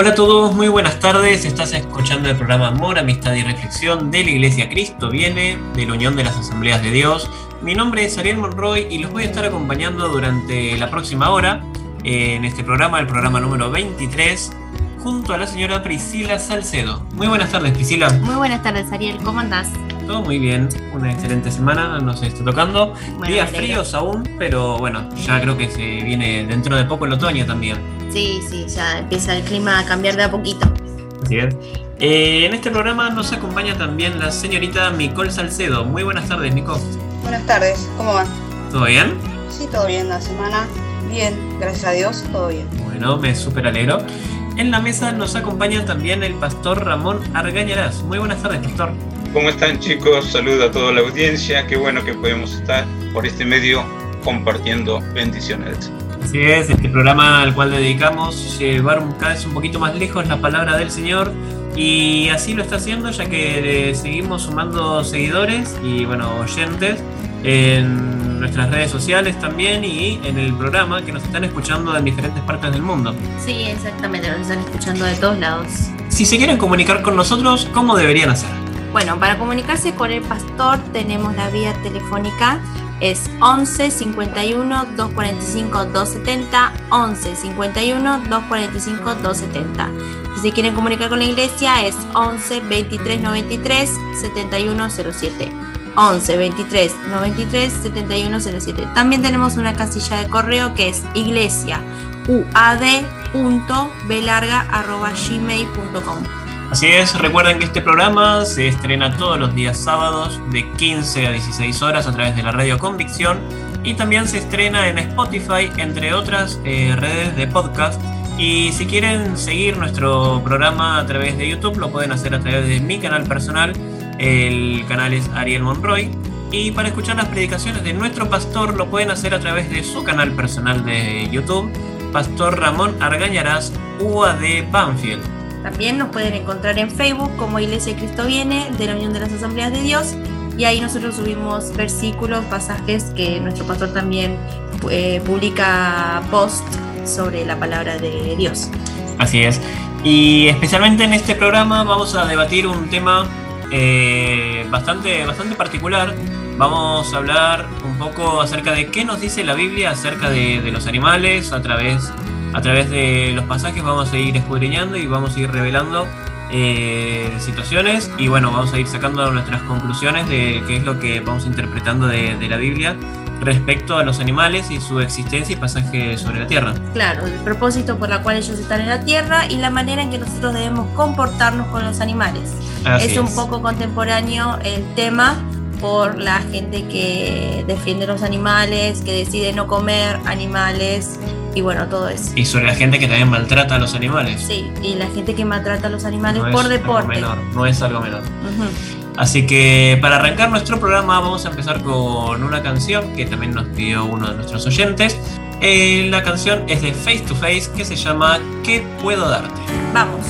Hola a todos, muy buenas tardes. Estás escuchando el programa Amor, Amistad y Reflexión de la Iglesia Cristo Viene, de la Unión de las Asambleas de Dios. Mi nombre es Ariel Monroy y los voy a estar acompañando durante la próxima hora en este programa, el programa número 23, junto a la señora Priscila Salcedo. Muy buenas tardes, Priscila. Muy buenas tardes, Ariel. ¿Cómo andás? Muy bien, una excelente semana, nos está tocando. Bueno, Días fríos aún, pero bueno, ya creo que se viene dentro de poco el otoño también. Sí, sí, ya empieza el clima a cambiar de a poquito. Así es. Eh, en este programa nos acompaña también la señorita Nicole Salcedo. Muy buenas tardes, Nicole. Buenas tardes, ¿cómo van? ¿Todo bien? Sí, todo bien la semana. Bien, gracias a Dios, todo bien. Bueno, me súper alegro. En la mesa nos acompaña también el pastor Ramón Argañarás. Muy buenas tardes, pastor. ¿Cómo están chicos? Saludo a toda la audiencia. Qué bueno que podemos estar por este medio compartiendo bendiciones. Así es, este programa al cual dedicamos llevar un- cada vez un poquito más lejos la palabra del Señor y así lo está haciendo ya que seguimos sumando seguidores y bueno, oyentes en nuestras redes sociales también y en el programa que nos están escuchando en diferentes partes del mundo. Sí, exactamente, nos están escuchando de todos lados. Si se quieren comunicar con nosotros, ¿cómo deberían hacer? Bueno, para comunicarse con el pastor tenemos la vía telefónica, es 11 51 245 270, 11 51 245 270. Si se quieren comunicar con la iglesia es 11 23 93 7107. 11 23 93 7107. También tenemos una casilla de correo que es iglesia gmail.com Así es, recuerden que este programa se estrena todos los días sábados de 15 a 16 horas a través de la radio Convicción y también se estrena en Spotify, entre otras eh, redes de podcast. Y si quieren seguir nuestro programa a través de YouTube, lo pueden hacer a través de mi canal personal. El canal es Ariel Monroy. Y para escuchar las predicaciones de nuestro pastor, lo pueden hacer a través de su canal personal de YouTube, Pastor Ramón Argañarás, UAD Banfield. También nos pueden encontrar en Facebook como Iglesia Cristo Viene de la Unión de las Asambleas de Dios y ahí nosotros subimos versículos, pasajes que nuestro pastor también eh, publica post sobre la palabra de Dios. Así es. Y especialmente en este programa vamos a debatir un tema eh, bastante, bastante particular. Vamos a hablar un poco acerca de qué nos dice la Biblia acerca de, de los animales a través, a través de los pasajes. Vamos a ir escudriñando y vamos a ir revelando eh, situaciones y bueno, vamos a ir sacando nuestras conclusiones de qué es lo que vamos interpretando de, de la Biblia respecto a los animales y su existencia y pasaje sobre la tierra. Claro, el propósito por la cual ellos están en la tierra y la manera en que nosotros debemos comportarnos con los animales. Así es un poco contemporáneo el tema por la gente que defiende los animales, que decide no comer animales y bueno, todo eso. Y sobre la gente que también maltrata a los animales. Sí, y la gente que maltrata a los animales No por es algo deporte. menor, no es algo menor. Así que para arrancar nuestro programa vamos a empezar con una canción que también nos pidió uno de nuestros oyentes. Eh, la canción es de Face to Face que se llama ¿Qué puedo darte? Vamos.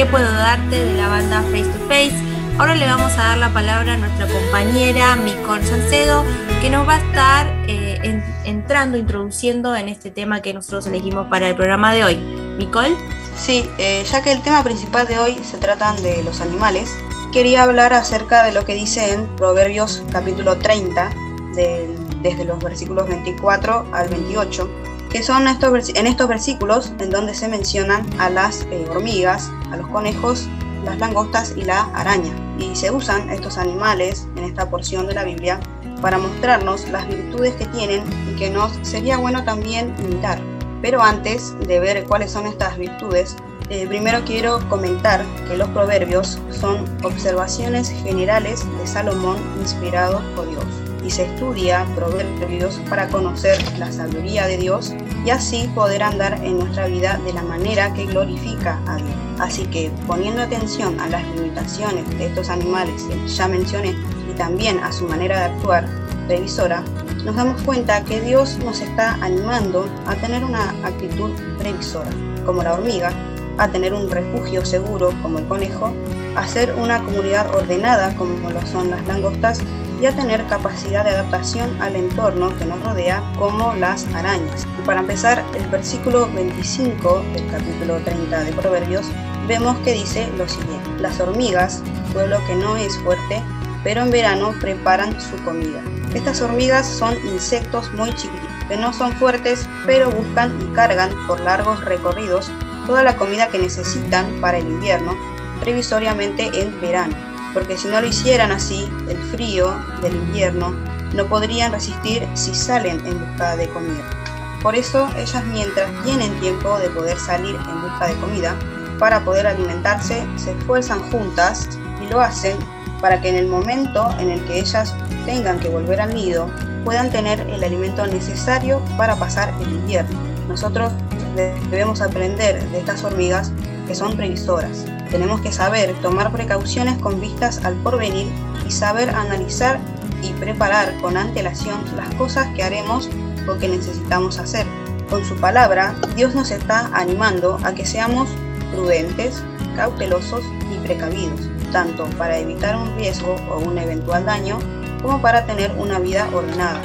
¿Qué puedo darte? de la banda Face to Face. Ahora le vamos a dar la palabra a nuestra compañera Micol Salcedo, que nos va a estar eh, en- entrando, introduciendo en este tema que nosotros elegimos para el programa de hoy. Micol, Sí, eh, ya que el tema principal de hoy se tratan de los animales, quería hablar acerca de lo que dice en Proverbios capítulo 30, del- desde los versículos 24 al 28, que son estos, en estos versículos en donde se mencionan a las eh, hormigas, a los conejos, las langostas y la araña. Y se usan estos animales en esta porción de la Biblia para mostrarnos las virtudes que tienen y que nos sería bueno también imitar. Pero antes de ver cuáles son estas virtudes, eh, primero quiero comentar que los proverbios son observaciones generales de Salomón inspirados por Dios. Y se estudia proverbios para conocer la sabiduría de Dios y así poder andar en nuestra vida de la manera que glorifica a Dios. Así que poniendo atención a las limitaciones de estos animales que ya mencioné y también a su manera de actuar previsora, nos damos cuenta que Dios nos está animando a tener una actitud previsora, como la hormiga, a tener un refugio seguro, como el conejo, a ser una comunidad ordenada, como lo son las langostas, y a tener capacidad de adaptación al entorno que nos rodea, como las arañas. Y para empezar, el versículo 25 del capítulo 30 de Proverbios, vemos que dice lo siguiente, las hormigas, pueblo que no es fuerte, pero en verano preparan su comida. Estas hormigas son insectos muy chiquititos, que no son fuertes, pero buscan y cargan por largos recorridos toda la comida que necesitan para el invierno, previsoriamente en verano, porque si no lo hicieran así, el frío del invierno no podrían resistir si salen en busca de comida. Por eso ellas mientras tienen tiempo de poder salir en busca de comida, para poder alimentarse, se esfuerzan juntas y lo hacen para que en el momento en el que ellas tengan que volver al nido, puedan tener el alimento necesario para pasar el invierno. Nosotros debemos aprender de estas hormigas que son previsoras. Tenemos que saber tomar precauciones con vistas al porvenir y saber analizar y preparar con antelación las cosas que haremos o que necesitamos hacer. Con su palabra, Dios nos está animando a que seamos prudentes, cautelosos y precavidos, tanto para evitar un riesgo o un eventual daño, como para tener una vida ordenada.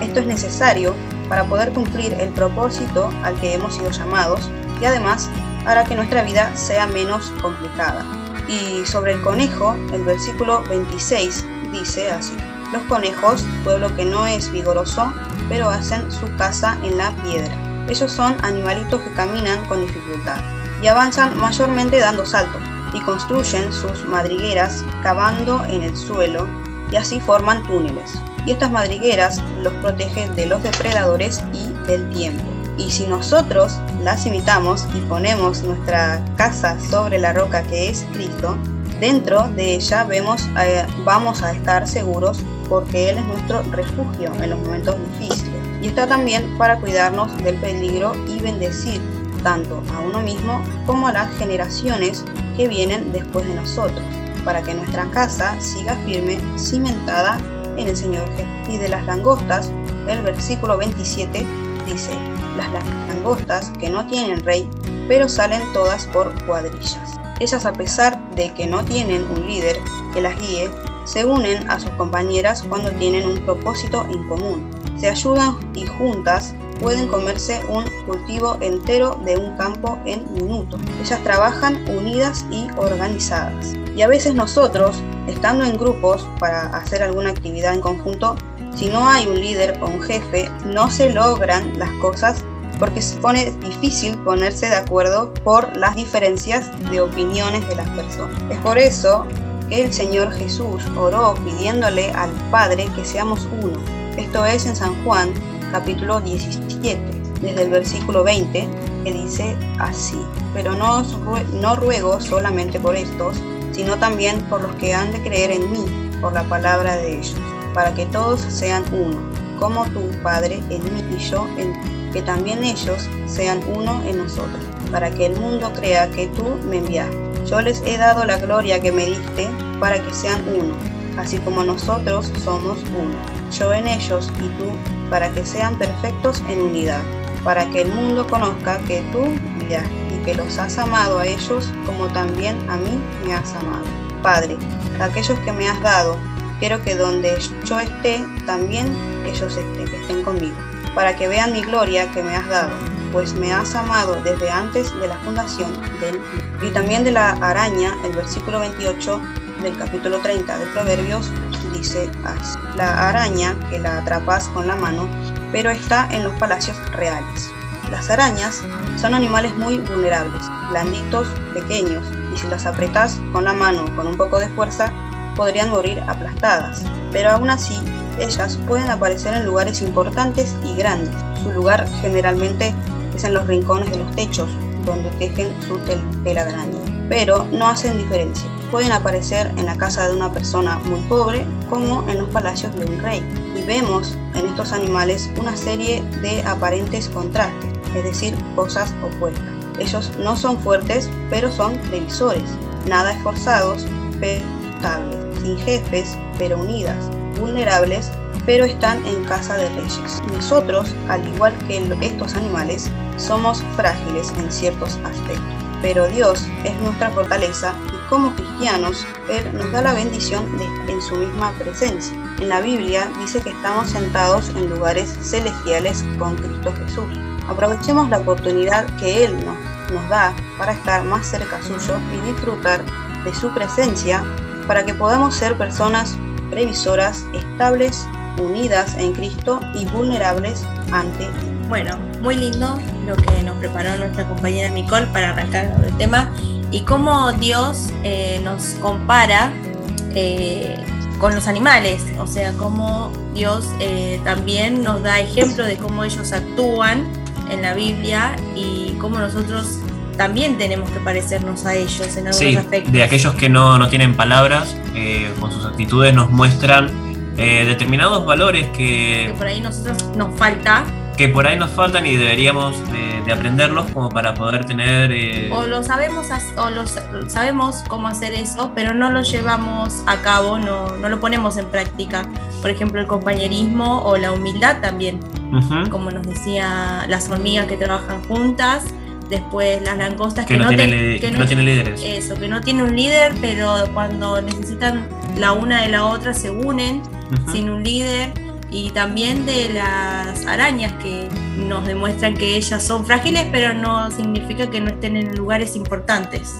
Esto es necesario para poder cumplir el propósito al que hemos sido llamados y además hará que nuestra vida sea menos complicada. Y sobre el conejo, el versículo 26 dice así, los conejos, pueblo que no es vigoroso, pero hacen su casa en la piedra. Ellos son animalitos que caminan con dificultad y avanzan mayormente dando saltos y construyen sus madrigueras cavando en el suelo y así forman túneles. Y estas madrigueras los protegen de los depredadores y del tiempo. Y si nosotros las imitamos y ponemos nuestra casa sobre la roca que es Cristo, dentro de ella vemos, eh, vamos a estar seguros porque Él es nuestro refugio en los momentos difíciles. Y está también para cuidarnos del peligro y bendecir tanto a uno mismo como a las generaciones que vienen después de nosotros, para que nuestra casa siga firme, cimentada en el Señor Jesús. Y de las langostas, el versículo 27 dice, las langostas que no tienen rey, pero salen todas por cuadrillas. Ellas a pesar de que no tienen un líder que las guíe, se unen a sus compañeras cuando tienen un propósito en común. Se ayudan y juntas pueden comerse un cultivo entero de un campo en minutos. Ellas trabajan unidas y organizadas. Y a veces nosotros, estando en grupos para hacer alguna actividad en conjunto, si no hay un líder o un jefe, no se logran las cosas porque se pone difícil ponerse de acuerdo por las diferencias de opiniones de las personas. Es por eso que el Señor Jesús oró pidiéndole al Padre que seamos uno. Esto es en San Juan capítulo 17, desde el versículo 20, que dice así, pero no, no ruego solamente por estos, sino también por los que han de creer en mí, por la palabra de ellos, para que todos sean uno, como tú, Padre, en mí y yo en ti, que también ellos sean uno en nosotros, para que el mundo crea que tú me enviaste. Yo les he dado la gloria que me diste, para que sean uno, así como nosotros somos uno, yo en ellos y tú, para que sean perfectos en unidad, para que el mundo conozca que tú me enviaste y que los has amado a ellos como también a mí me has amado. Padre, aquellos que me has dado, quiero que donde yo esté, también ellos estén, estén conmigo, para que vean mi gloria que me has dado, pues me has amado desde antes de la fundación del. Y también de la araña, el versículo 28 del capítulo 30 de Proverbios dice así, la araña que la atrapas con la mano, pero está en los palacios reales. Las arañas son animales muy vulnerables, blanditos, pequeños, y si las apretas con la mano con un poco de fuerza, podrían morir aplastadas. Pero aún así, ellas pueden aparecer en lugares importantes y grandes. Su lugar generalmente es en los rincones de los techos, donde tejen su tel- telaraña. Pero no hacen diferencia. Pueden aparecer en la casa de una persona muy pobre como en los palacios de un rey. Y vemos en estos animales una serie de aparentes contrastes, es decir, cosas opuestas. Ellos no son fuertes, pero son previsores, nada esforzados, pero estables, sin jefes, pero unidas, vulnerables, pero están en casa de reyes. Nosotros, al igual que estos animales, somos frágiles en ciertos aspectos, pero Dios es nuestra fortaleza y como cristianos, Él nos da la bendición en su misma presencia. En la Biblia dice que estamos sentados en lugares celestiales con Cristo Jesús. Aprovechemos la oportunidad que Él nos da para estar más cerca suyo y disfrutar de su presencia para que podamos ser personas previsoras, estables, unidas en Cristo y vulnerables ante Él. Bueno, muy lindo lo que nos preparó nuestra compañera Nicole para arrancar el tema y cómo Dios eh, nos compara eh, con los animales, o sea, cómo Dios eh, también nos da ejemplo de cómo ellos actúan en la Biblia y cómo nosotros también tenemos que parecernos a ellos en algunos Sí, aspectos. de aquellos que no, no tienen palabras, eh, con sus actitudes nos muestran eh, determinados valores que que, por ahí nosotros nos falta que por ahí nos faltan y deberíamos de, de aprenderlos como para poder tener... eh, o lo sabemos o lo sa- sabemos cómo hacer eso, pero no lo llevamos a cabo, no, no lo ponemos en práctica. Por ejemplo, el compañerismo o la humildad también, ujú, como nos decía las hormigas que trabajan juntas, después las langostas que, no, te- tiene, li- que que no tiene líderes. eso, que no tiene un líder, pero cuando necesitan la una de la otra se unen sin un líder y también de las arañas que nos demuestran que ellas son frágiles, pero no significa que no estén en lugares importantes.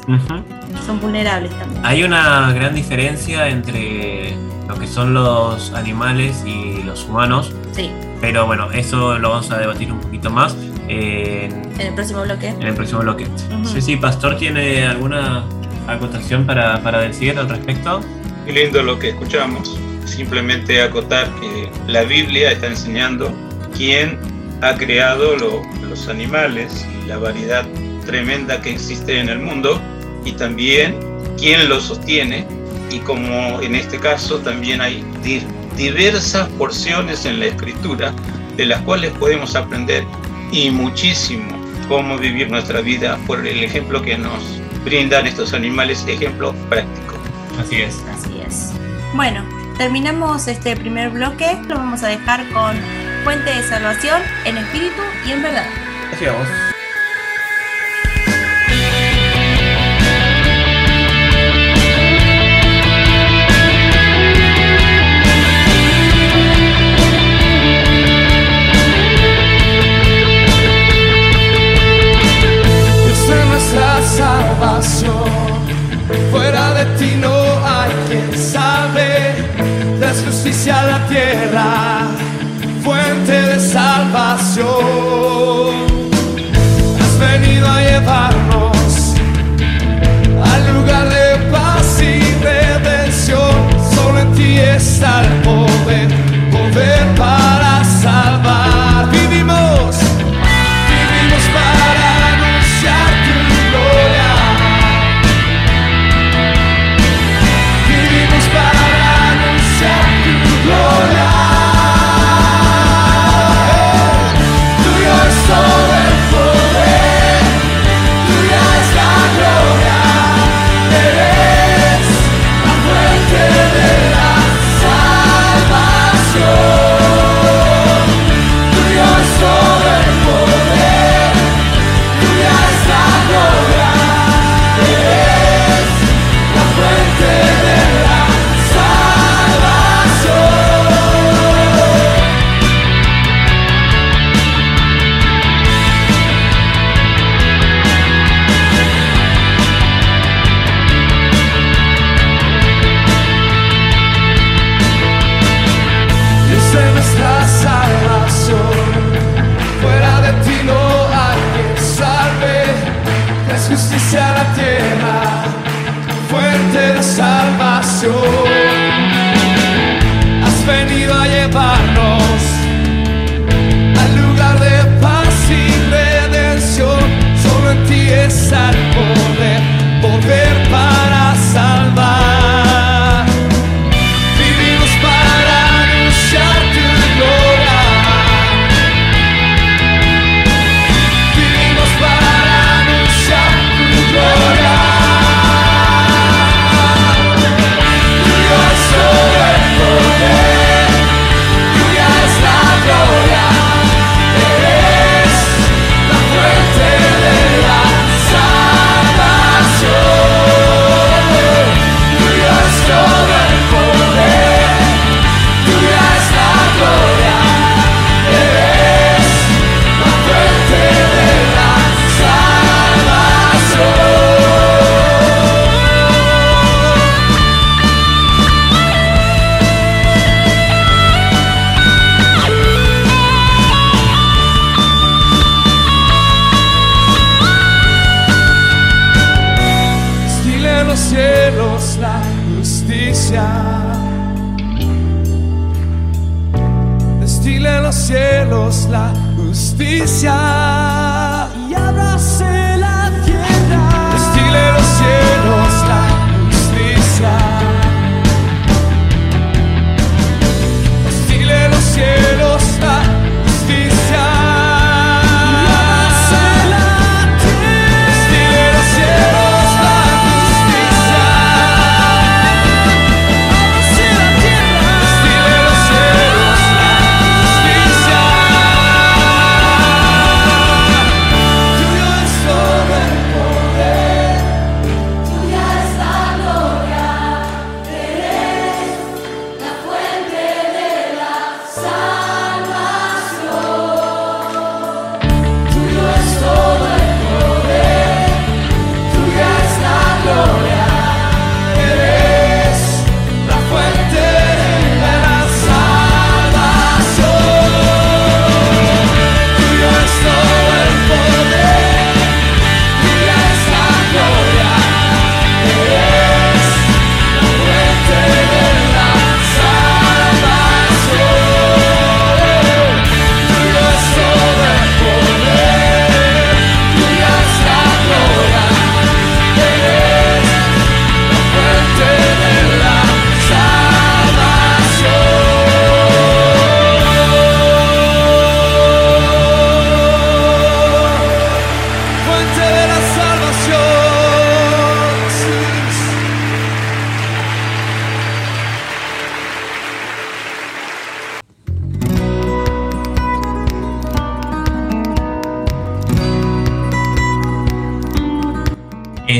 Son vulnerables también. Hay una gran diferencia entre lo que son los animales y los humanos, Sí, pero bueno, eso lo vamos a debatir un poquito más en, en el próximo bloque. en el próximo bloque. Ujú. Sí, sí, Pastor, ¿tiene alguna acotación para, para decir al respecto? Qué lindo lo que escuchamos. Simplemente acotar que la Biblia está enseñando quién ha creado lo- los animales y la variedad tremenda que existe en el mundo y también quién los sostiene y como en este caso también hay di- diversas porciones en la escritura de las cuales podemos aprender y muchísimo cómo vivir nuestra vida por el ejemplo que nos brindan estos animales, ejemplo práctico. Así es. Así es. Bueno, terminamos este primer bloque. Lo vamos a dejar con Fuente de Salvación en espíritu y en verdad. Así vamos.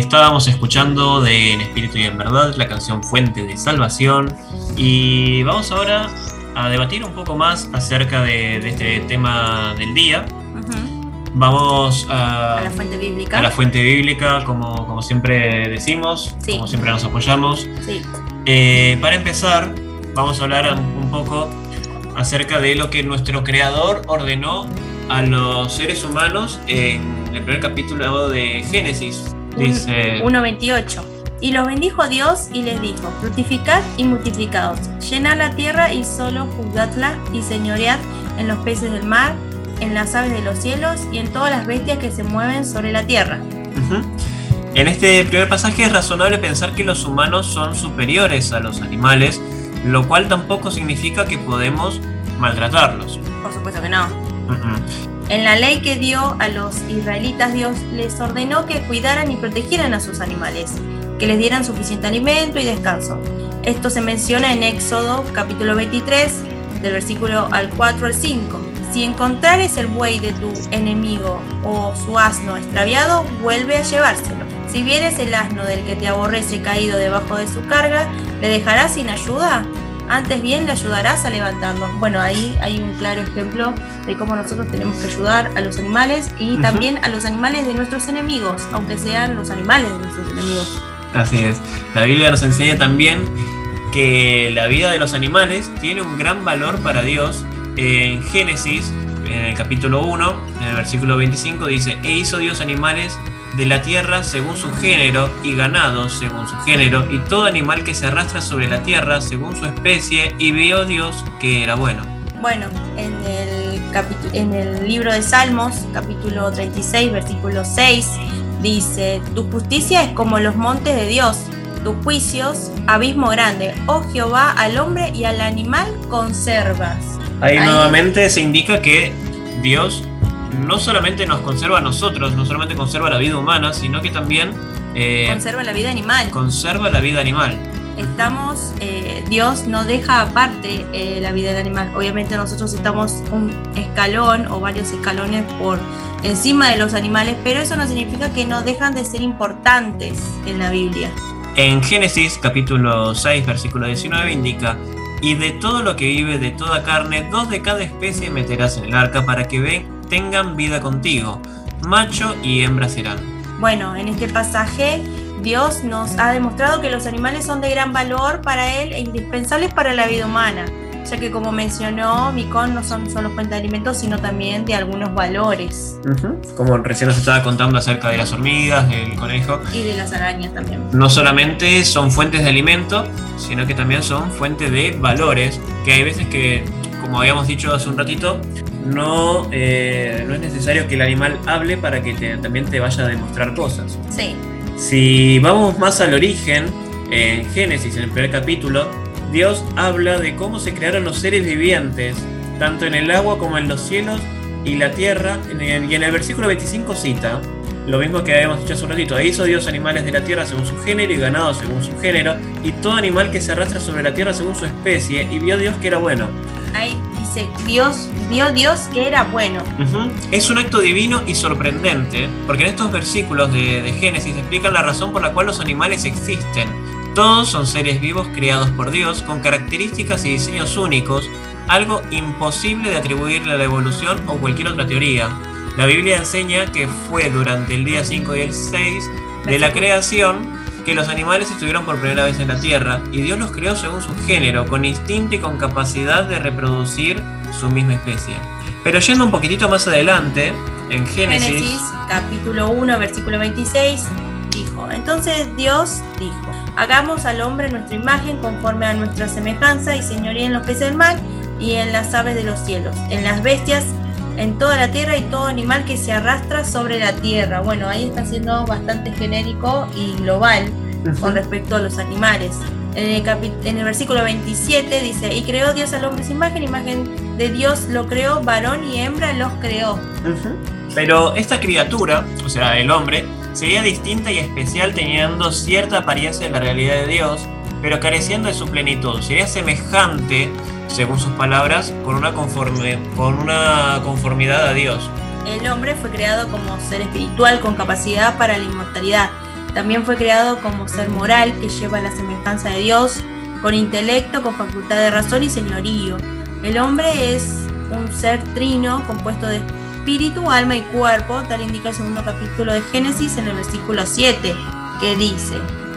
Estábamos escuchando de En Espíritu y en Verdad la canción Fuente de Salvación y vamos ahora a debatir un poco más acerca de, de este tema del día. Vamos a, A la fuente bíblica. a la fuente bíblica, como, como siempre decimos, Sí. como siempre nos apoyamos. Sí. Eh, para empezar, vamos a hablar un poco acerca de lo que nuestro creador ordenó a los seres humanos en el primer capítulo de Génesis. Dice, 1.28. Y los bendijo Dios y les dijo, fructificad y multiplicaos, llenad la tierra y solo juzgadla y señoread en los peces del mar, en las aves de los cielos y en todas las bestias que se mueven sobre la tierra. En este primer pasaje es razonable pensar que los humanos son superiores a los animales, lo cual tampoco significa que podemos maltratarlos. Por supuesto que no. En la ley que dio a los israelitas, Dios les ordenó que cuidaran y protegieran a sus animales, que les dieran suficiente alimento y descanso. Esto se menciona en Éxodo capítulo 23, del versículo al 4 al 5. Si encontrares el buey de tu enemigo o su asno extraviado, vuelve a llevárselo. Si vieres el asno del que te aborrece caído debajo de su carga, ¿le dejarás sin ayuda? Antes bien le ayudarás a levantarlo. Bueno, ahí hay un claro ejemplo de cómo nosotros tenemos que ayudar a los animales y también a los animales de nuestros enemigos, aunque sean los animales de nuestros enemigos. Así es. La Biblia nos enseña también que la vida de los animales tiene un gran valor para Dios. En Génesis, en el capítulo 1, en el versículo 25, dice, e hizo Dios animales de la tierra según su género y ganados según su género y todo animal que se arrastra sobre la tierra según su especie y vio Dios que era bueno. Bueno, en el, en el libro de Salmos, capítulo 36, versículo 6, dice, tu justicia es como los montes de Dios, tus juicios, abismo grande. Oh Jehová, al hombre y al animal conservas. Ahí, Ahí- nuevamente se indica que Dios no solamente nos conserva a nosotros, no solamente conserva la vida humana, sino que también eh, Conserva la vida animal. conserva la vida animal. estamos, eh, Dios no deja aparte eh, la vida del animal. Obviamente nosotros estamos un escalón o varios escalones por encima de los animales, pero eso no significa que no dejan de ser importantes en la Biblia. En Génesis capítulo 6 versículo 19 indica, y de todo lo que vive de toda carne, dos de cada especie meterás en el arca para que ven, tengan vida contigo, macho y hembra serán. Bueno, en este pasaje Dios nos ha demostrado que los animales son de gran valor para Él e indispensables para la vida humana, ya que como mencionó Micón no son solo fuente de alimentos, sino también de algunos valores Como recién nos estaba contando acerca de las hormigas, del conejo, y de las arañas también. no solamente son fuentes de alimento, sino que también son fuentes de valores, que hay veces que, como habíamos dicho hace un ratito, no, eh, no es necesario que el animal hable para que te- también te vaya a demostrar cosas. Sí, Si vamos más al origen, en Génesis, en el primer capítulo, Dios habla de cómo se crearon los seres vivientes, tanto en el agua como en los cielos y la tierra, y en el versículo 25 cita lo mismo que habíamos dicho hace un ratito, "E hizo Dios animales de la tierra según su género y ganado según su género, y todo animal que se arrastra sobre la tierra según su especie, y vio Dios que era bueno. ahí dice Dios, vio Dios que era bueno. Es un acto divino y sorprendente, porque en estos versículos de, de Génesis explican la razón por la cual los animales existen. Todos son seres vivos creados por Dios con características y diseños únicos, algo imposible de atribuirle a la evolución o cualquier otra teoría. La Biblia enseña que fue durante el día 5 y el 6 de la creación que los animales estuvieron por primera vez en la Tierra y Dios los creó según su género, con instinto y con capacidad de reproducir su misma especie. Pero yendo un poquitito más adelante, en Génesis, Génesis capítulo 1 versículo 26 dijo, entonces Dios dijo, hagamos al hombre nuestra imagen conforme a nuestra semejanza y señoría en los peces del mar y en las aves de los cielos, en las bestias, en toda la tierra y todo animal que se arrastra sobre la tierra. Bueno, ahí está siendo bastante genérico y global con respecto a los animales. En el, en el versículo 27 dice, y creó Dios al hombre sin imagen, imagen de Dios lo creó, varón y hembra los creó. Pero esta criatura, o sea, el hombre, sería distinta y especial teniendo cierta apariencia en la realidad de Dios, pero careciendo de su plenitud. Sería semejante, según sus palabras, con una, conforme, con una conformidad a Dios. El hombre fue creado como ser espiritual con capacidad para la inmortalidad. También fue creado como ser moral que lleva la semejanza de Dios, con intelecto, con facultad de razón y señorío. El hombre es un ser trino compuesto de espíritu, alma y cuerpo, tal indica el segundo capítulo de Génesis en el versículo 7, que dice,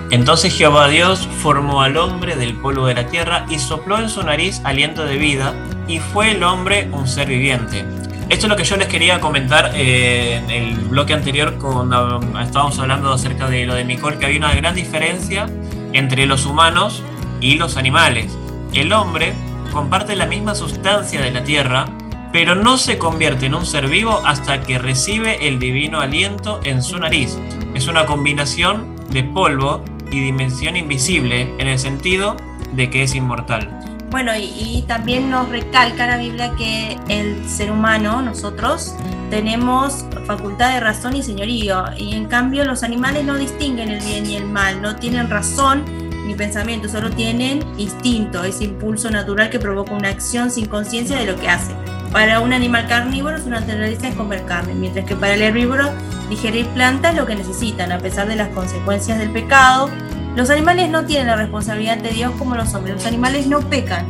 Entonces Jehová Dios formó al hombre del polvo de la tierra y sopló en su nariz aliento de vida, y fue el hombre un ser viviente. Esto es lo que yo les quería comentar eh, en el bloque anterior cuando estábamos hablando acerca de lo de Nicole, que había una gran diferencia entre los humanos y los animales. El hombre comparte la misma sustancia de la tierra, pero no se convierte en un ser vivo hasta que recibe el divino aliento en su nariz. Es una combinación de polvo y dimensión invisible en el sentido de que es inmortal. Bueno, y, también nos recalca la Biblia que el ser humano, nosotros, tenemos facultad de razón y señorío, y en cambio los animales no distinguen el bien y el mal, no tienen razón ni pensamiento, solo tienen instinto, ese impulso natural que provoca una acción sin conciencia de lo que hace. Para un animal carnívoro su naturaleza es comer carne, mientras que para el herbívoro digerir plantas lo que necesitan, a pesar de las consecuencias del pecado. Los animales no tienen la responsabilidad de Dios como los hombres, los animales no pecan.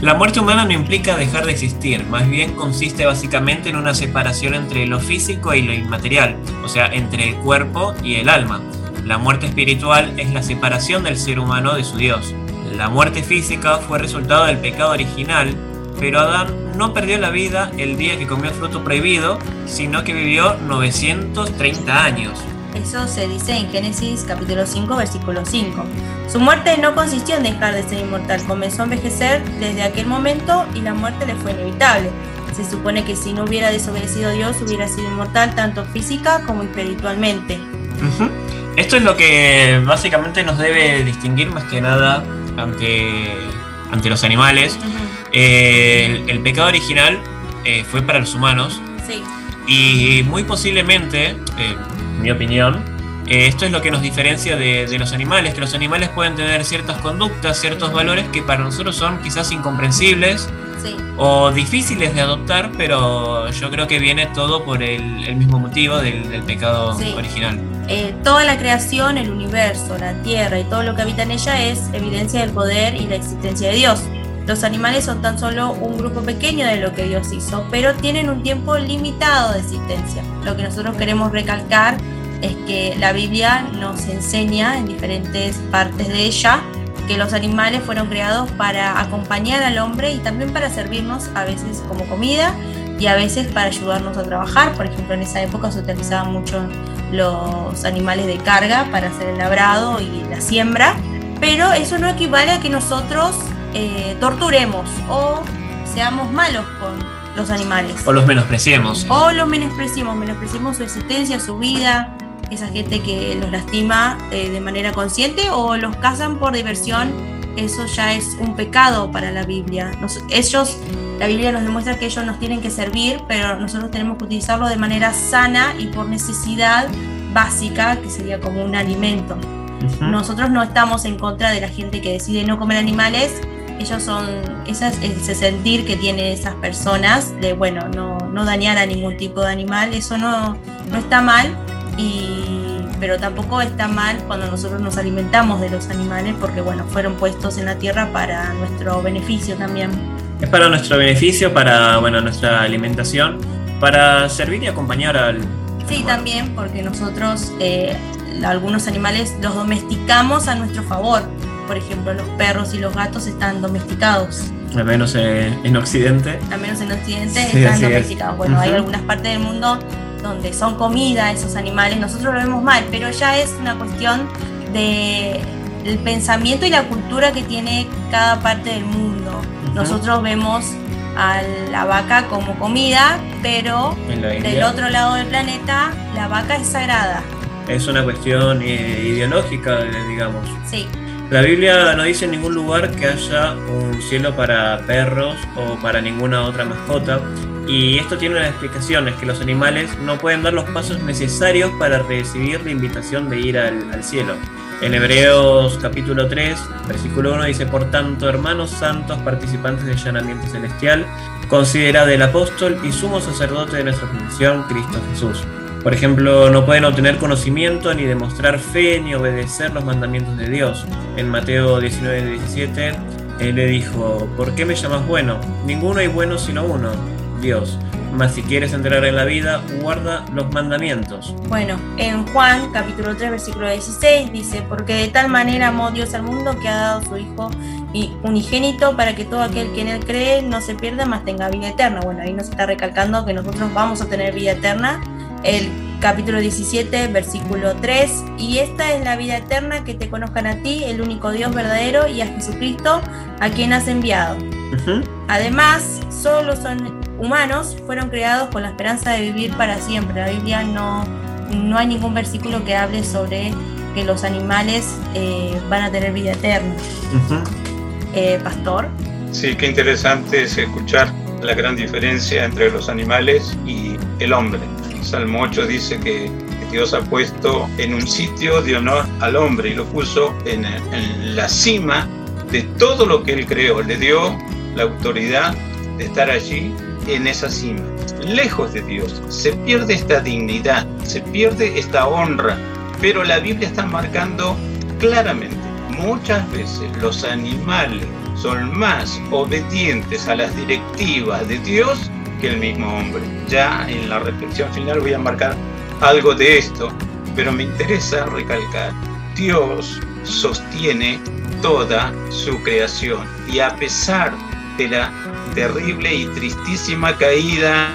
La muerte humana no implica dejar de existir, más bien consiste básicamente en una separación entre lo físico y lo inmaterial, o sea, entre el cuerpo y el alma. La muerte espiritual es la separación del ser humano de su Dios. La muerte física fue resultado del pecado original, pero Adán no perdió la vida el día que comió el fruto prohibido, sino que vivió 930 años. Eso se dice en Génesis capítulo 5, versículo 5. Su muerte no consistió en dejar de ser inmortal, comenzó a envejecer desde aquel momento y la muerte le fue inevitable. Se supone que si no hubiera desobedecido a Dios hubiera sido inmortal tanto física como espiritualmente. Esto es lo que básicamente nos debe distinguir más que nada ante, ante los animales. Eh, el, el pecado original eh, fue para los humanos Sí, y muy posiblemente, eh, en mi opinión, esto es lo que nos diferencia de, de los animales, que los animales pueden tener ciertas conductas, ciertos valores que para nosotros son quizás incomprensibles sí. o difíciles de adoptar, pero yo creo que viene todo por el, el mismo motivo del, del pecado Sí. original. Eh, toda la creación, el universo, la tierra y todo lo que habita en ella es evidencia del poder y la existencia de Dios. Los animales son tan solo un grupo pequeño de lo que Dios hizo, pero tienen un tiempo limitado de existencia. Lo que nosotros queremos recalcar es que la Biblia nos enseña en diferentes partes de ella que los animales fueron creados para acompañar al hombre y también para servirnos a veces como comida y a veces para ayudarnos a trabajar. Por ejemplo, en esa época se utilizaban mucho los animales de carga para hacer el labrado y la siembra, pero eso no equivale a que nosotros eh, torturemos o seamos malos con los animales. O los menospreciemos. O los menospreciemos, menospreciemos su existencia, su vida, esa gente que los lastima eh, de manera consciente o los cazan por diversión, eso ya es un pecado para la Biblia. Nos- ellos, la Biblia nos demuestra que ellos nos tienen que servir, pero nosotros tenemos que utilizarlo de manera sana y por necesidad básica, que sería como un alimento. Ujú. Nosotros no estamos en contra de la gente que decide no comer animales. Ellos son, ese es ese sentir que tienen esas personas de, bueno, no, no dañar a ningún tipo de animal, eso no, no está mal, y, pero tampoco está mal cuando nosotros nos alimentamos de los animales porque, bueno, fueron puestos en la tierra para nuestro beneficio también. Es para nuestro beneficio, para bueno, nuestra alimentación, para servir y acompañar al. Sí, también porque nosotros eh, algunos animales los domesticamos a nuestro favor. Por ejemplo, los perros y los gatos están domesticados. Al menos eh, en Occidente. al menos en Occidente, Sí, están así es. domesticados. Bueno, hay Ujú. algunas partes del mundo donde son comida esos animales, nosotros lo vemos mal, pero ya es una cuestión de el pensamiento y la cultura que tiene cada parte del mundo. Ujú. Nosotros vemos a la vaca como comida, pero del otro lado del planeta la vaca es sagrada. Es una cuestión eh, ideológica, eh, digamos. Sí, La Biblia no dice en ningún lugar que haya un cielo para perros o para ninguna otra mascota. Y esto tiene una explicación, es que los animales no pueden dar los pasos necesarios para recibir la invitación de ir al, cielo. En Hebreos capítulo 3, versículo 1 dice, por tanto, hermanos santos, participantes del llenamiento celestial, considerad el apóstol y sumo sacerdote de nuestra profesión, Cristo Jesús. Por ejemplo, no pueden obtener conocimiento, ni demostrar fe, ni obedecer los mandamientos de Dios. En Mateo 19, 17, Él le dijo, ¿por qué me llamas bueno? Ninguno hay bueno sino uno, Dios. Mas si quieres entrar en la vida, guarda los mandamientos. Bueno, en Juan capítulo 3 versículo 16 dice, porque de tal manera amó Dios al mundo que ha dado su Hijo unigénito para que todo aquel que en él cree no se pierda, mas tenga vida eterna. Bueno, ahí nos está recalcando que nosotros vamos a tener vida eterna. El capítulo 17 versículo 3, y esta es la vida eterna, que te conozcan a ti, el único Dios verdadero, y a Jesucristo, a quien has enviado. Además, solo son humanos, fueron creados con la esperanza de vivir para siempre. La Biblia no, no hay ningún versículo que hable sobre que los animales eh, van a tener vida eterna. Eh, Pastor, Sí, qué interesante es escuchar la gran diferencia entre los animales y el hombre. Salmo 8 dice que Dios ha puesto en un sitio de honor al hombre y lo puso en, en la cima de todo lo que él creó. Le dio la autoridad de estar allí en esa cima. Lejos de Dios se pierde esta dignidad, se pierde esta honra, pero la Biblia está marcando claramente, muchas veces los animales son más obedientes a las directivas de Dios que el mismo hombre. Ya en la reflexión final voy a marcar algo de esto, pero me interesa recalcar, Dios sostiene toda su creación y a pesar de la terrible y tristísima caída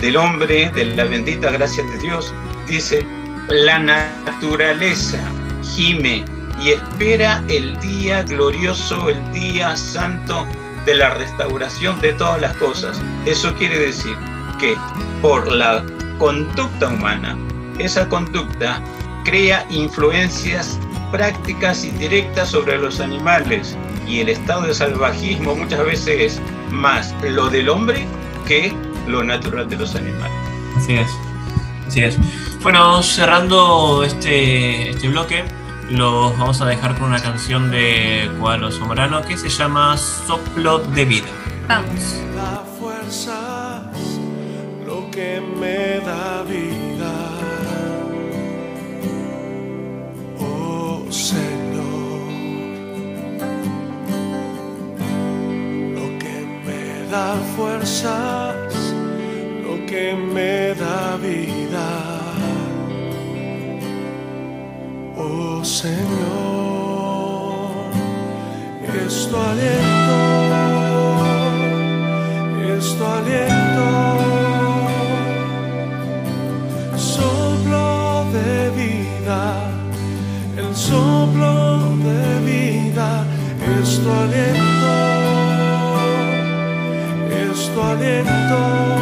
del hombre, de la bendita gracia de Dios, dice, la naturaleza gime y espera el día glorioso, el día santo de la restauración de todas las cosas. Eso quiere decir que por la conducta humana, esa conducta crea influencias prácticas y directas sobre los animales y el estado de salvajismo muchas veces es más lo del hombre que lo natural de los animales. Así es. Así es. Bueno, cerrando este, este bloque, los vamos a dejar con una canción de Cuadro Sombrano que se llama Soplo de Vida. vamos. da fuerzas, lo que me da vida. Oh Señor, lo que me da fuerzas, lo que me da vida. Oh Señor, es tu aliento es tu aliento, soplo de vida, el soplo de vida, es tu aliento, es tu aliento,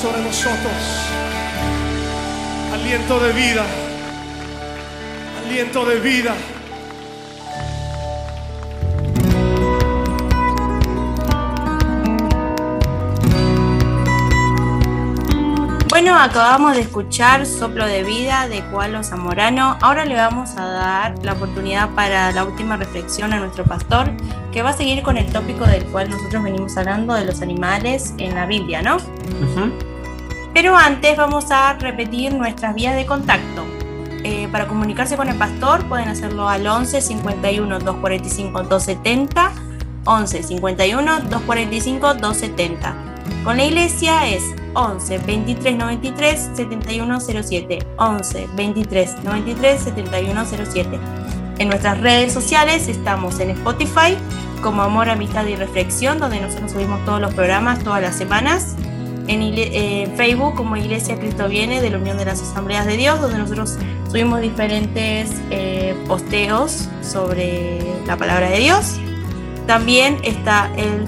sobre nosotros. Aliento de vida. Aliento de vida. Bueno, acabamos de escuchar Soplo de Vida de Cualo Zamorano. Ahora le vamos a dar la oportunidad para la última reflexión a nuestro pastor, que va a seguir con el tópico del cual nosotros venimos hablando de los animales en la Biblia, ¿no? Pero antes vamos a repetir nuestras vías de contacto. Eh, para comunicarse con el pastor pueden hacerlo al 11 51 245 270, 11 51 245 270. Con la iglesia es 11 23 93 7107, 11 23 93 7107. En nuestras redes sociales estamos en Spotify como Amor, Amistad y Reflexión, donde nosotros subimos todos los programas todas las semanas en eh, Facebook como Iglesia Cristo Viene de la Unión de las Asambleas de Dios, donde nosotros subimos diferentes eh, posteos sobre la palabra de Dios. También está el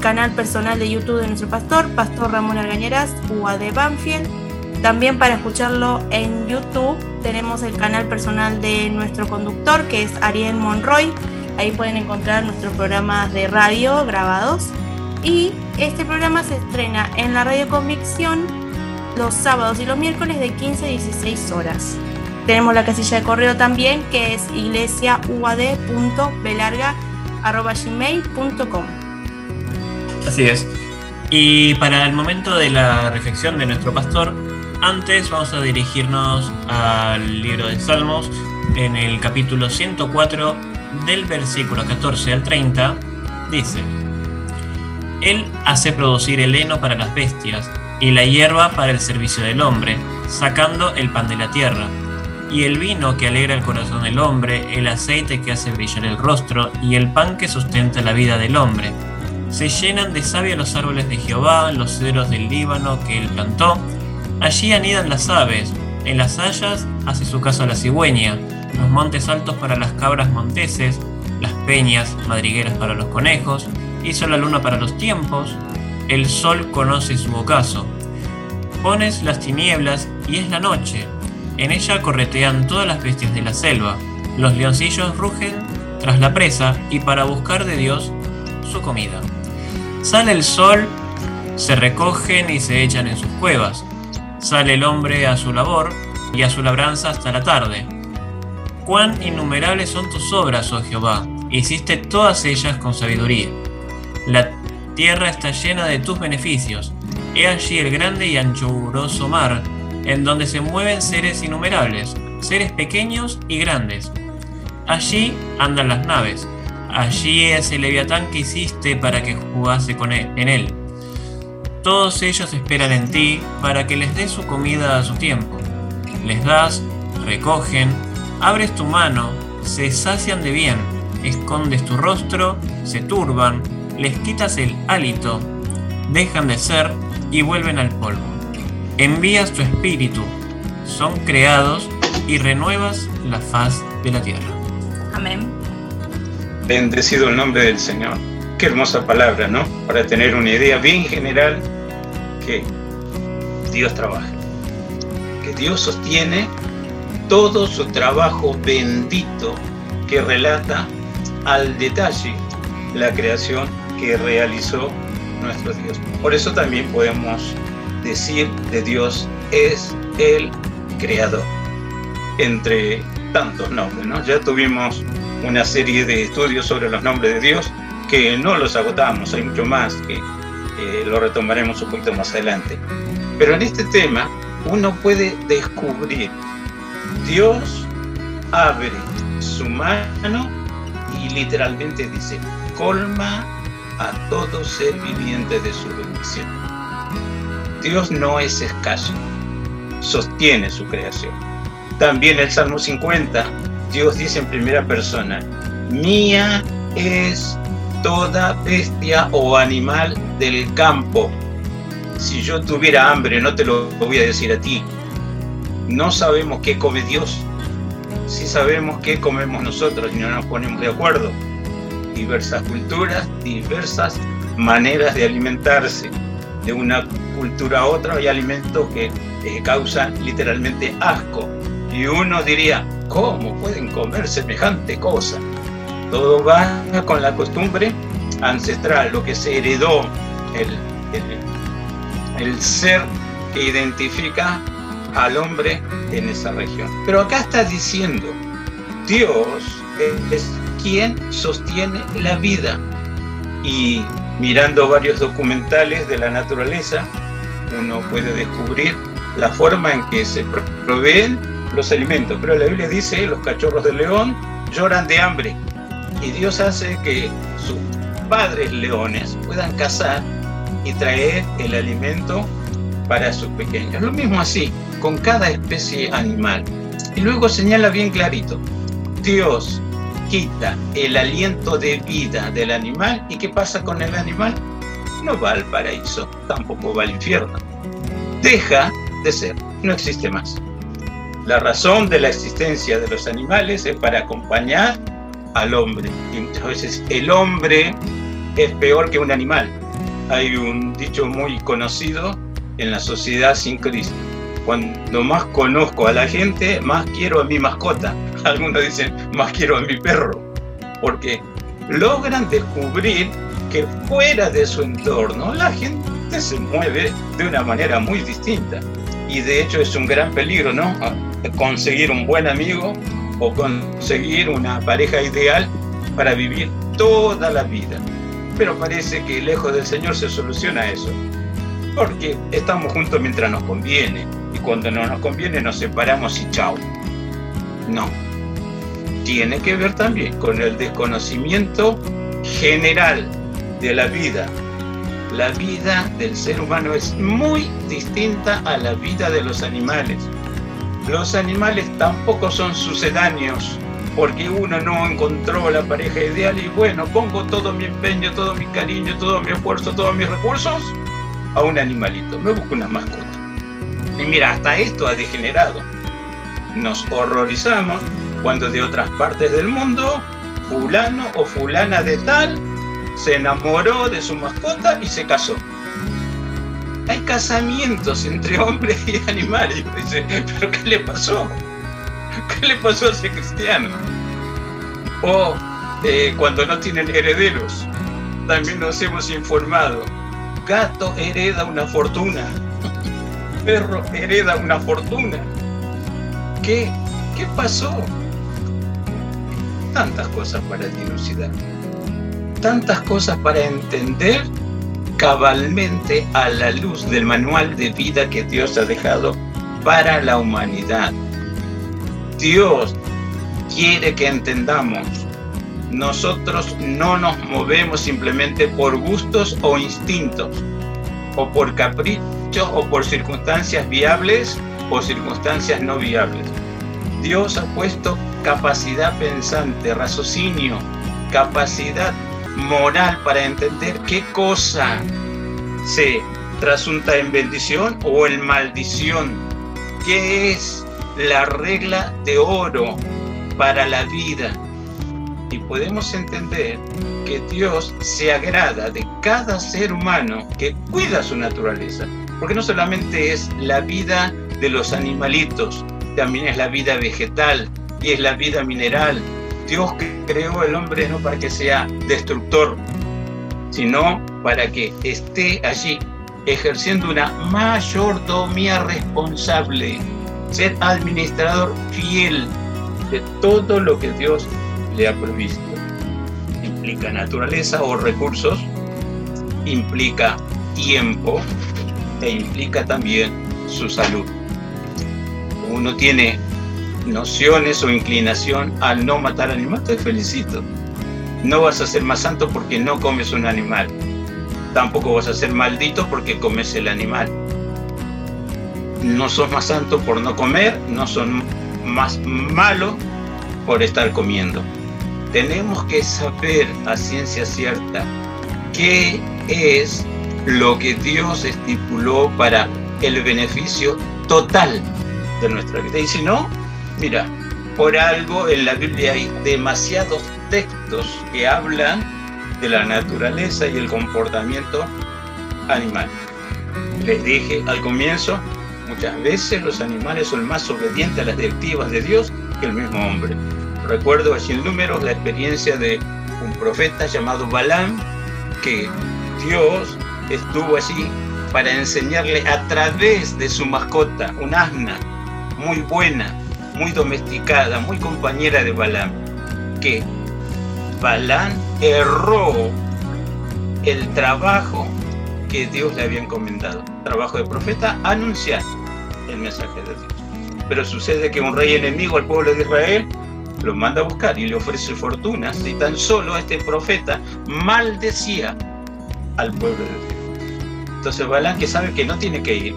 canal personal de YouTube de nuestro pastor, Pastor Ramón Argañeras, UAD Banfield. También para escucharlo en YouTube tenemos el canal personal de nuestro conductor, que es Ariel Monroy. Ahí pueden encontrar nuestros programas de radio grabados. Y este programa se estrena en la Radio Convicción los sábados y los miércoles de 15 a 16 horas. Tenemos la casilla de correo también que es iglesiauad.belarga.gmail.com Así es. Y para el momento de la reflexión de nuestro pastor, antes vamos a dirigirnos al libro de Salmos en el capítulo 104 del versículo 14 al 30. Dice, Él hace producir el heno para las bestias y la hierba para el servicio del hombre, sacando el pan de la tierra. Y el vino que alegra el corazón del hombre, el aceite que hace brillar el rostro y el pan que sustenta la vida del hombre se llenan de savia los árboles de Jehová, los cedros del Líbano que él plantó. Allí anidan las aves, en las hayas hace su casa la cigüeña, los montes altos para las cabras monteses, las peñas madrigueras para los conejos, hizo la luna para los tiempos, el sol conoce su ocaso. Pones las tinieblas y es la noche, en ella corretean todas las bestias de la selva, los leoncillos rugen tras la presa y para buscar de Dios su comida. Sale el sol, se recogen y se echan en sus cuevas. Sale el hombre a su labor y a su labranza hasta la tarde. Cuán innumerables son tus obras, oh Jehová, hiciste todas ellas con sabiduría. La tierra está llena de tus beneficios. He allí el grande y anchuroso mar, en donde se mueven seres innumerables, seres pequeños y grandes. Allí andan las naves. Allí es el leviatán que hiciste para que jugase con él, en él. Todos ellos esperan en ti para que les des su comida a su tiempo. Les das, recogen, abres tu mano, se sacian de bien, escondes tu rostro, se turban, les quitas el hálito, dejan de ser y vuelven al polvo. Envías tu espíritu, son creados y renuevas la faz de la tierra. Amén. Bendecido el nombre del Señor. Qué hermosa palabra, ¿no? Para tener una idea bien general que Dios trabaja. Que Dios sostiene todo su trabajo bendito que relata al detalle la creación realizó nuestro Dios. Por eso también podemos decir de Dios es el creador. Entre tantos nombres, ¿no? Ya tuvimos una serie de estudios sobre los nombres de Dios que no los agotamos, hay mucho más que eh, lo retomaremos un poquito más adelante. Pero en este tema uno puede descubrir, Dios abre su mano y literalmente dice, colma a todo ser viviente de su bendición. Dios no es escaso, sostiene su creación. También el Salmo 50, Dios dice en primera persona, mía es toda bestia o animal del campo. Si yo tuviera hambre, no te lo voy a decir a ti. No sabemos qué come Dios. Sí sabemos qué comemos nosotros y no nos ponemos de acuerdo. Diversas culturas, diversas maneras de alimentarse. De una cultura a otra hay alimentos que eh, causan literalmente asco. Y uno diría, ¿cómo pueden comer semejante cosa? Todo va con la costumbre ancestral, lo que se heredó, el, el, el ser que identifica al hombre en esa región. Pero acá está diciendo, Dios es quien sostiene la vida. Y mirando varios documentales de la naturaleza, uno puede descubrir la forma en que se proveen los alimentos. Pero la Biblia dice, los cachorros de león lloran de hambre. Y Dios hace que sus padres leones puedan cazar y traer el alimento para sus pequeños. Lo mismo así, con cada especie animal. Y luego señala bien clarito, Dios quita el aliento de vida del animal y ¿qué pasa con el animal? No va al paraíso, tampoco va al infierno. Deja de ser, no existe más. La razón de la existencia de los animales es para acompañar al hombre. Y muchas veces el hombre es peor que un animal. Hay un dicho muy conocido en la sociedad sin Cristo. Cuando más conozco a la gente, más quiero a mi mascota. Algunos dicen, más quiero a mi perro. Porque logran descubrir que fuera de su entorno la gente se mueve de una manera muy distinta. Y de hecho es un gran peligro, ¿no? Conseguir un buen amigo o conseguir una pareja ideal para vivir toda la vida. Pero parece que lejos del Señor se soluciona eso. Porque estamos juntos mientras nos conviene. Y cuando no nos conviene nos separamos y chao. No. Tiene que ver también con el desconocimiento general de la vida. La vida del ser humano es muy distinta a la vida de los animales. Los animales tampoco son sucedáneos porque uno no encontró la pareja ideal y bueno, pongo todo mi empeño, todo mi cariño, todo mi esfuerzo, todos mis recursos a un animalito, me busco una mascota. Y mira, hasta esto ha degenerado. Nos horrorizamos cuando de otras partes del mundo, fulano o fulana de tal se enamoró de su mascota y se casó. Hay casamientos entre hombres y animales. ¿pero qué le pasó? ¿Qué le pasó a ese cristiano? O eh, cuando no tienen herederos, también nos hemos informado. Gato hereda una fortuna. Perro hereda una fortuna. ¿Qué? ¿Qué pasó? Tantas cosas para dilucidar. Tantas cosas para entender cabalmente a la luz del manual de vida que Dios ha dejado para la humanidad. Dios quiere que entendamos. Nosotros no nos movemos simplemente por gustos o instintos, o por caprichos o por circunstancias viables o circunstancias no viables. Dios ha puesto capacidad pensante, raciocinio, capacidad moral para entender qué cosa se trasunta en bendición o en maldición. ¿Qué es la regla de oro para la vida? Y podemos entender que Dios se agrada de cada ser humano que cuida su naturaleza. Porque no solamente es la vida de los animalitos, también es la vida vegetal y es la vida mineral. Dios creó el hombre no para que sea destructor, sino para que esté allí ejerciendo una mayordomía responsable, ser administrador fiel de todo lo que Dios le ha provisto. Implica naturaleza o recursos, implica tiempo implica también su salud. Uno tiene nociones o inclinación al no matar animales, te felicito. No vas a ser más santo porque no comes un animal. Tampoco vas a ser maldito porque comes el animal. No sos más santo por no comer, no son más malo por estar comiendo. Tenemos que saber a ciencia cierta qué es lo que Dios estipuló para el beneficio total de nuestra vida. Y si no, mira, por algo en la Biblia hay demasiados textos que hablan de la naturaleza y el comportamiento animal. Les dije al comienzo, muchas veces los animales son más obedientes a las directivas de Dios que el mismo hombre. Recuerdo en números la experiencia de un profeta llamado Balaam, que Dios estuvo allí para enseñarle a través de su mascota, un asna muy buena, muy domesticada, muy compañera de Balaam, que Balaam erró el trabajo que Dios le había encomendado. Trabajo de profeta, anunciar el mensaje de Dios. Pero sucede que un rey enemigo al pueblo de Israel lo manda a buscar y le ofrece fortunas y tan solo este profeta maldecía al pueblo de Dios. Entonces Balán, que sabe que no tiene que ir,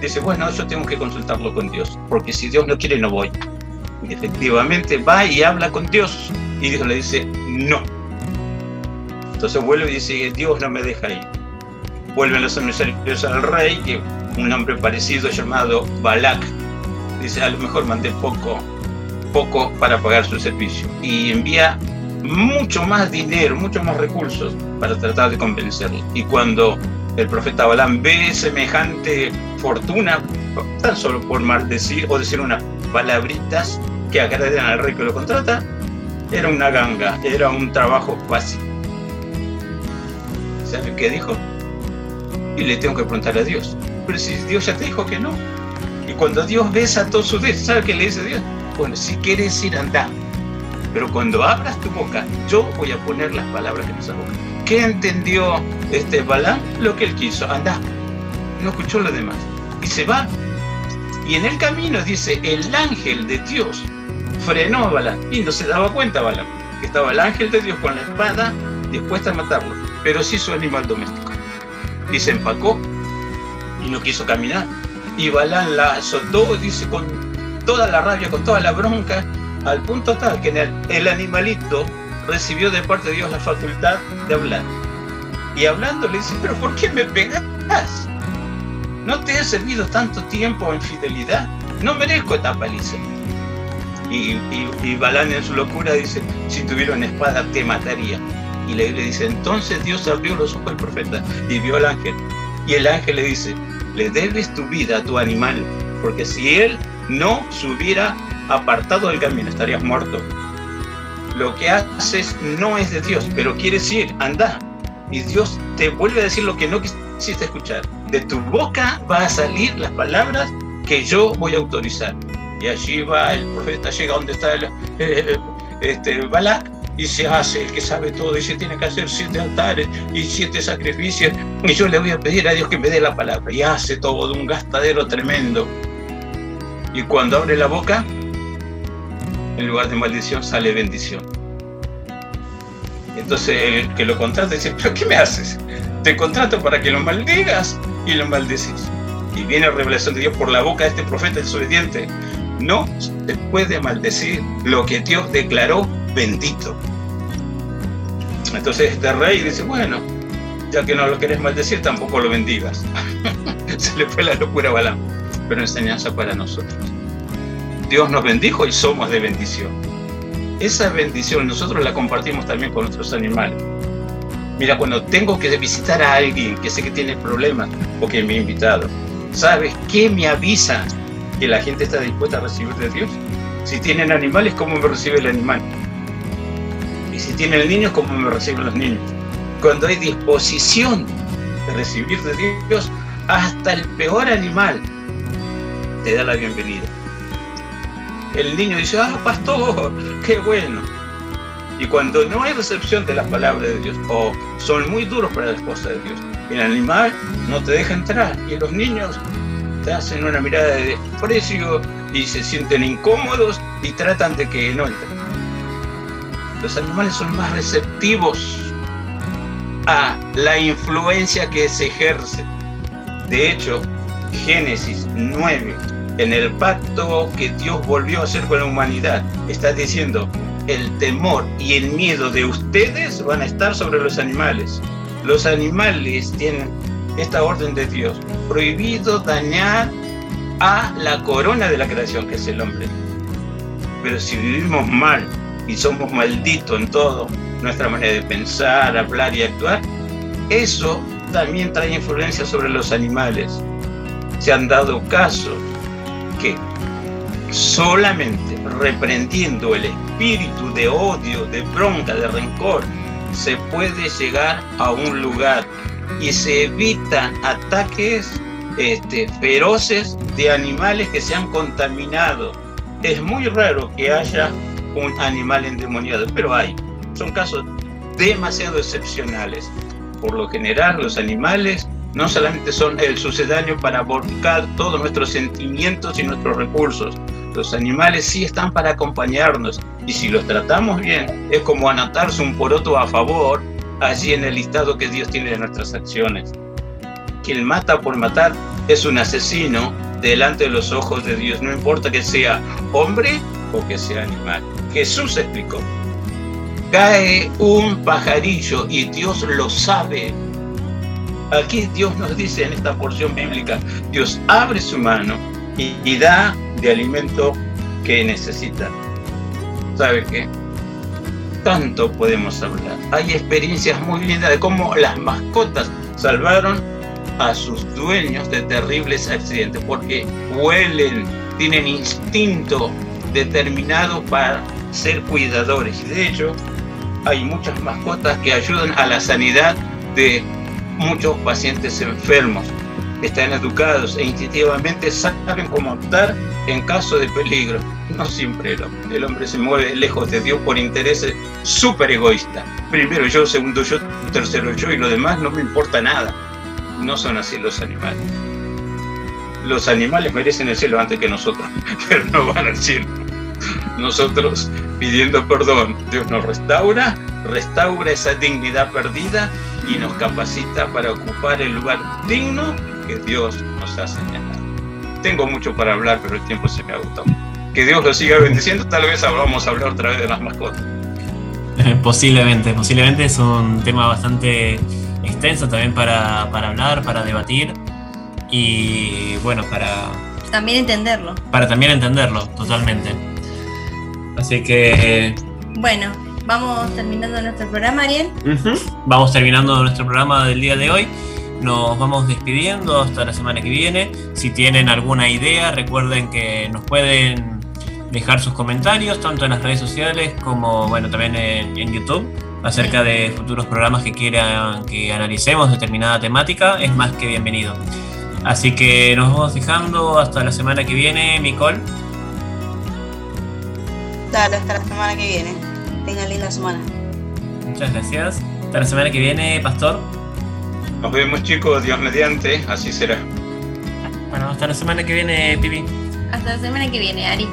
dice, bueno, yo tengo que consultarlo con Dios, porque si Dios no quiere no voy. Y efectivamente va y habla con Dios y Dios le dice, no. Entonces vuelve y dice, Dios no me deja ir. Vuelven los emisarios al rey, que un hombre parecido llamado Balak, dice, a lo mejor mandé poco, poco para pagar su servicio. Y envía mucho más dinero, mucho más recursos para tratar de convencerlo. Y cuando el profeta Balaam ve semejante fortuna, tan solo por maldecir o decir unas palabritas que agraden al rey que lo contrata, era una ganga, era un trabajo fácil. ¿Sabe qué dijo? Y le tengo que preguntar a Dios. Pero si Dios ya te dijo que no. Y cuando Dios besa todo su dedo, ¿sabe qué le dice Dios? Bueno, si quieres ir, anda. Pero cuando abras tu boca, yo voy a poner las palabras en esa boca. ¿Qué entendió este Balán? Lo que él quiso, anda. No escuchó lo demás. Y se va. Y en el camino dice, el ángel de Dios frenó a Balán. Y no se daba cuenta Balán, que estaba el ángel de Dios con la espada dispuesta a matarlo. Pero sí su animal doméstico. Y se empacó y no quiso caminar. Y Balán la azotó, dice, con toda la rabia, con toda la bronca, al punto tal que el, el animalito recibió de parte de Dios la facultad de hablar. Y hablando le dice, pero ¿por qué me pegas? ¿No te he servido tanto tiempo en fidelidad? No merezco esta paliza. Y, y, Balán en su locura dice, si tuviera una espada te mataría. Y le, le dice, entonces Dios abrió los ojos al profeta y vio al ángel. Y el ángel le dice, le debes tu vida a tu animal, porque si él no se hubiera apartado del camino, estarías muerto. Lo que haces no es de Dios, pero quieres ir, anda. Y Dios te vuelve a decir lo que no quisiste escuchar. De tu boca va a salir las palabras que yo voy a autorizar. Y allí va el profeta, llega donde está el, eh, este, Balak y se hace el que sabe todo y se tiene que hacer siete altares y siete sacrificios. Y yo le voy a pedir a Dios que me dé la palabra. Y hace todo de un gastadero tremendo. Y cuando abre la boca, en lugar de maldición sale bendición. Entonces el que lo contrata dice, pero ¿qué me haces? Te contrato para que lo maldigas y lo maldeces. Y viene revelación de Dios por la boca de este profeta desobediente. No se puede maldecir lo que Dios declaró bendito. Entonces este rey dice, bueno, ya que no lo querés maldecir, tampoco lo bendigas. Se le fue la locura a Balaam, pero enseñanza para nosotros. Dios nos bendijo y somos de bendición. Esa bendición nosotros la compartimos también con nuestros animales. Mira, cuando tengo que visitar a alguien que sé que tiene problemas o que me ha invitado, ¿sabes qué me avisa que la gente está dispuesta a recibir de Dios? Si tienen animales, ¿cómo me recibe el animal? Y si tienen niños, ¿cómo me reciben los niños? Cuando hay disposición de recibir de Dios, hasta el peor animal te da la bienvenida. El niño dice, ah, pastor, qué bueno. Y cuando no hay recepción de las palabras de Dios, o son muy duros para las cosas de Dios, el animal no te deja entrar. Y los niños te hacen una mirada de desprecio y se sienten incómodos y tratan de que no entren. Los animales son más receptivos a la influencia que se ejerce. De hecho, Génesis 9, en el pacto que Dios volvió a hacer con la humanidad, está diciendo, el temor y el miedo de ustedes van a estar sobre los animales. Los animales tienen esta orden de Dios, prohibido dañar a la corona de la creación, que es el hombre. Pero si vivimos mal y somos malditos en todo, nuestra manera de pensar, hablar y actuar, eso también trae influencia sobre los animales. Se han dado casos que solamente reprendiendo el espíritu de odio, de bronca, de rencor, se puede llegar a un lugar y se evitan ataques este, feroces de animales que se han contaminado. Es muy raro que haya un animal endemoniado, pero hay. Son casos demasiado excepcionales. Por lo general, los animales no solamente son el sucedáneo para volcar todos nuestros sentimientos y nuestros recursos, los animales sí están para acompañarnos y si los tratamos bien es como anotarse un poroto a favor allí en el listado que Dios tiene de nuestras acciones. Quien mata por matar es un asesino delante de los ojos de Dios, no importa que sea hombre o que sea animal. Jesús explicó, cae un pajarillo y Dios lo sabe. Aquí Dios nos dice en esta porción bíblica, Dios abre su mano y, da de alimento que necesita. ¿Sabe qué? Tanto podemos hablar. Hay experiencias muy lindas de cómo las mascotas salvaron a sus dueños de terribles accidentes, porque huelen, tienen instinto determinado para ser cuidadores. De hecho, hay muchas mascotas que ayudan a la sanidad de muchos pacientes enfermos. Están educados e instintivamente saben cómo actuar en caso de peligro. No siempre el hombre. El hombre se mueve lejos de Dios por intereses súper egoístas. Primero yo, segundo yo, tercero yo y lo demás no me importa nada. No son así los animales. Los animales merecen el cielo antes que nosotros, pero no van al cielo. Nosotros pidiendo perdón, Dios nos restaura, restaura esa dignidad perdida y nos capacita para ocupar el lugar digno que Dios nos ha señalado. Tengo mucho para hablar, pero el tiempo se me agotó. Que Dios lo siga bendiciendo, tal vez vamos a hablar otra vez de las mascotas. Posiblemente, posiblemente es un tema bastante extenso también para, para hablar, para debatir y bueno, para, También entenderlo. para también entenderlo totalmente. Así que Bueno, vamos terminando nuestro programa, Ariel. vamos terminando nuestro programa del día de hoy. Nos vamos despidiendo hasta la semana que viene. Si tienen alguna idea, recuerden que nos pueden dejar sus comentarios tanto en las redes sociales como bueno también en, en YouTube acerca de futuros programas que quieran que analicemos determinada temática. Es más que bienvenido. Así que nos vamos dejando hasta la semana que viene, Nicole. Dale, hasta la semana que viene. Tengan linda semana. Muchas gracias. Hasta la semana que viene, Pastor. Nos vemos chicos, Dios mediante, así será. Bueno, hasta la semana que viene, Pipi. Hasta la semana que viene, Ari.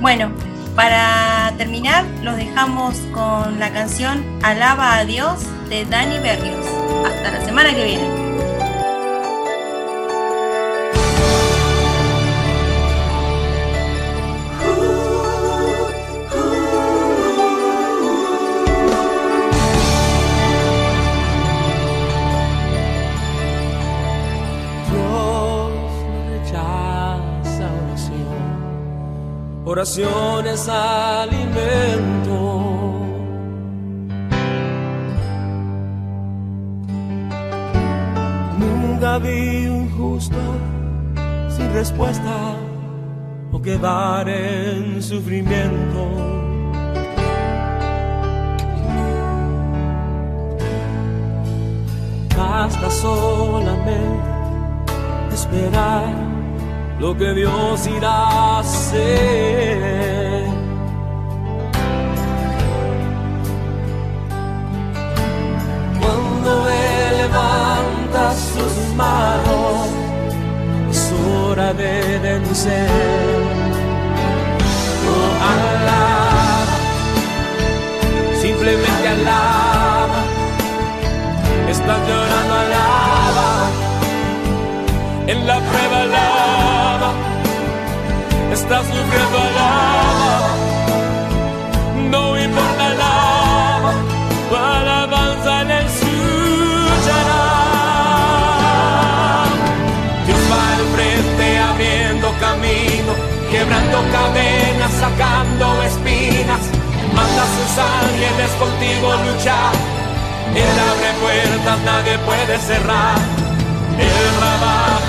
Bueno, para terminar, los dejamos con la canción Alaba a Dios de Dani Berrios. Hasta la semana que viene. Oraciones alimento. Nunca vi un justo sin respuesta o quedar en sufrimiento. Basta solamente esperar lo que Dios irá a hacer. Cuando Él levanta sus manos, es hora de vencer. Sufriendo. No importa, alaba. Tu alabanza le escuchará. Dios va al frente abriendo camino, quebrando cadenas, sacando espinas. Manda a sus ángeles contigo luchar. Él abre puertas, nadie puede cerrar. Él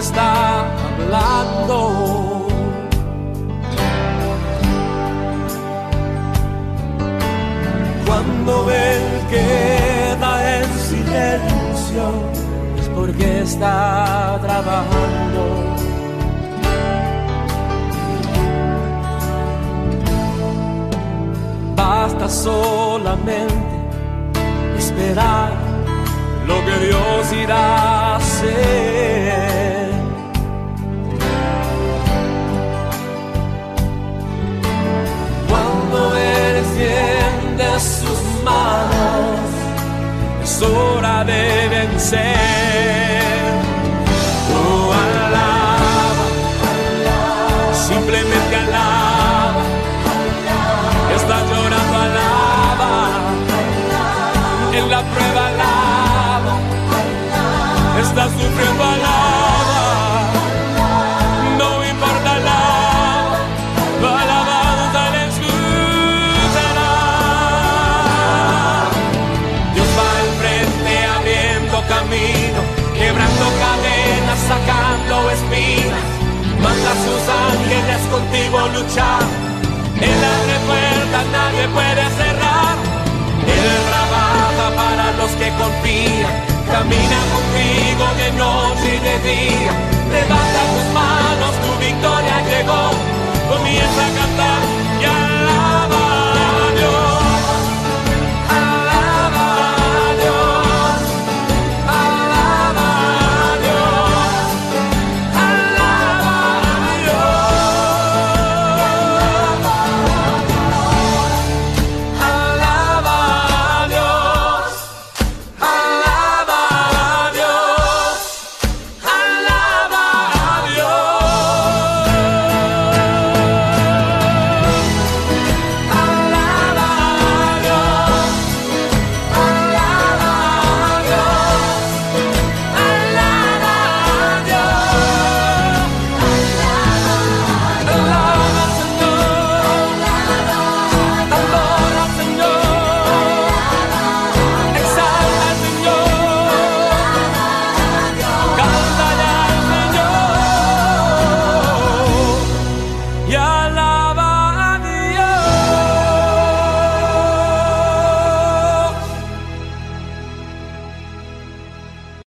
está hablando. Cuando Él queda en silencio es porque está trabajando. Basta solamente esperar lo que Dios irá a hacer. Extiende sus manos, es hora de vencer. Luchar. Él abre puertas, nadie puede cerrar. Él trabaja para los que confían. Camina contigo de noche y de día. Levanta tus manos, tu victoria llegó. Comienza a cantar.